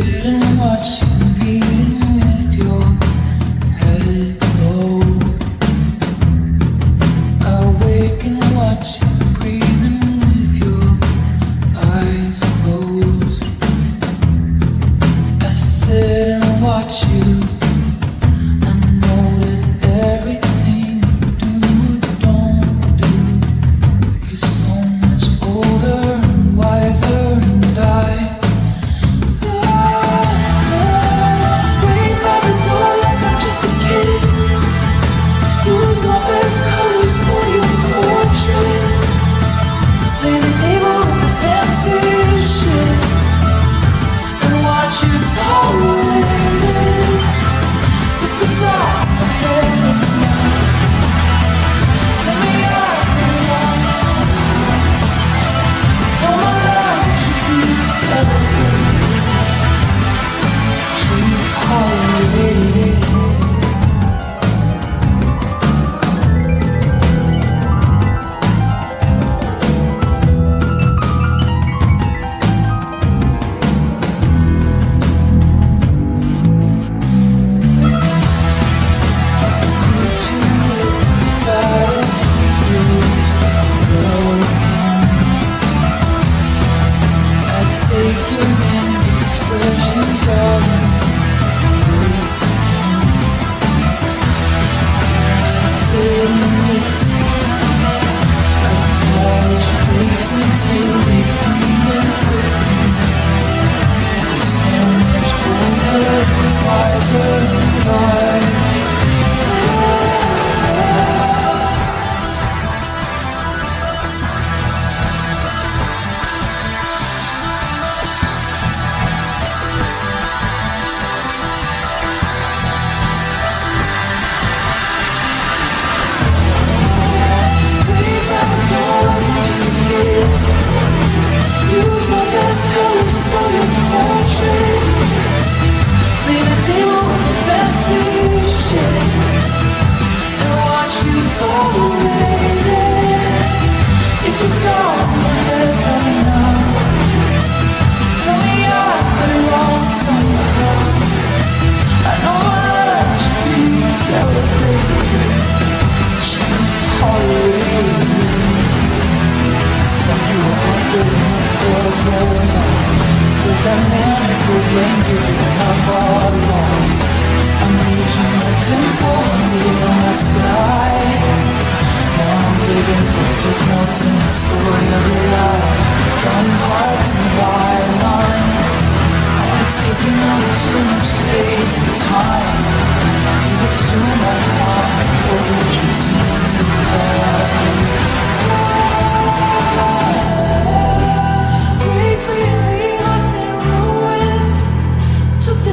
Didn't watch you be. bring you to. I'm reaching my tempo, I'm sky. Now I'm digging for footnotes in the story of your life. The. It's taking up too much space and time. You assume I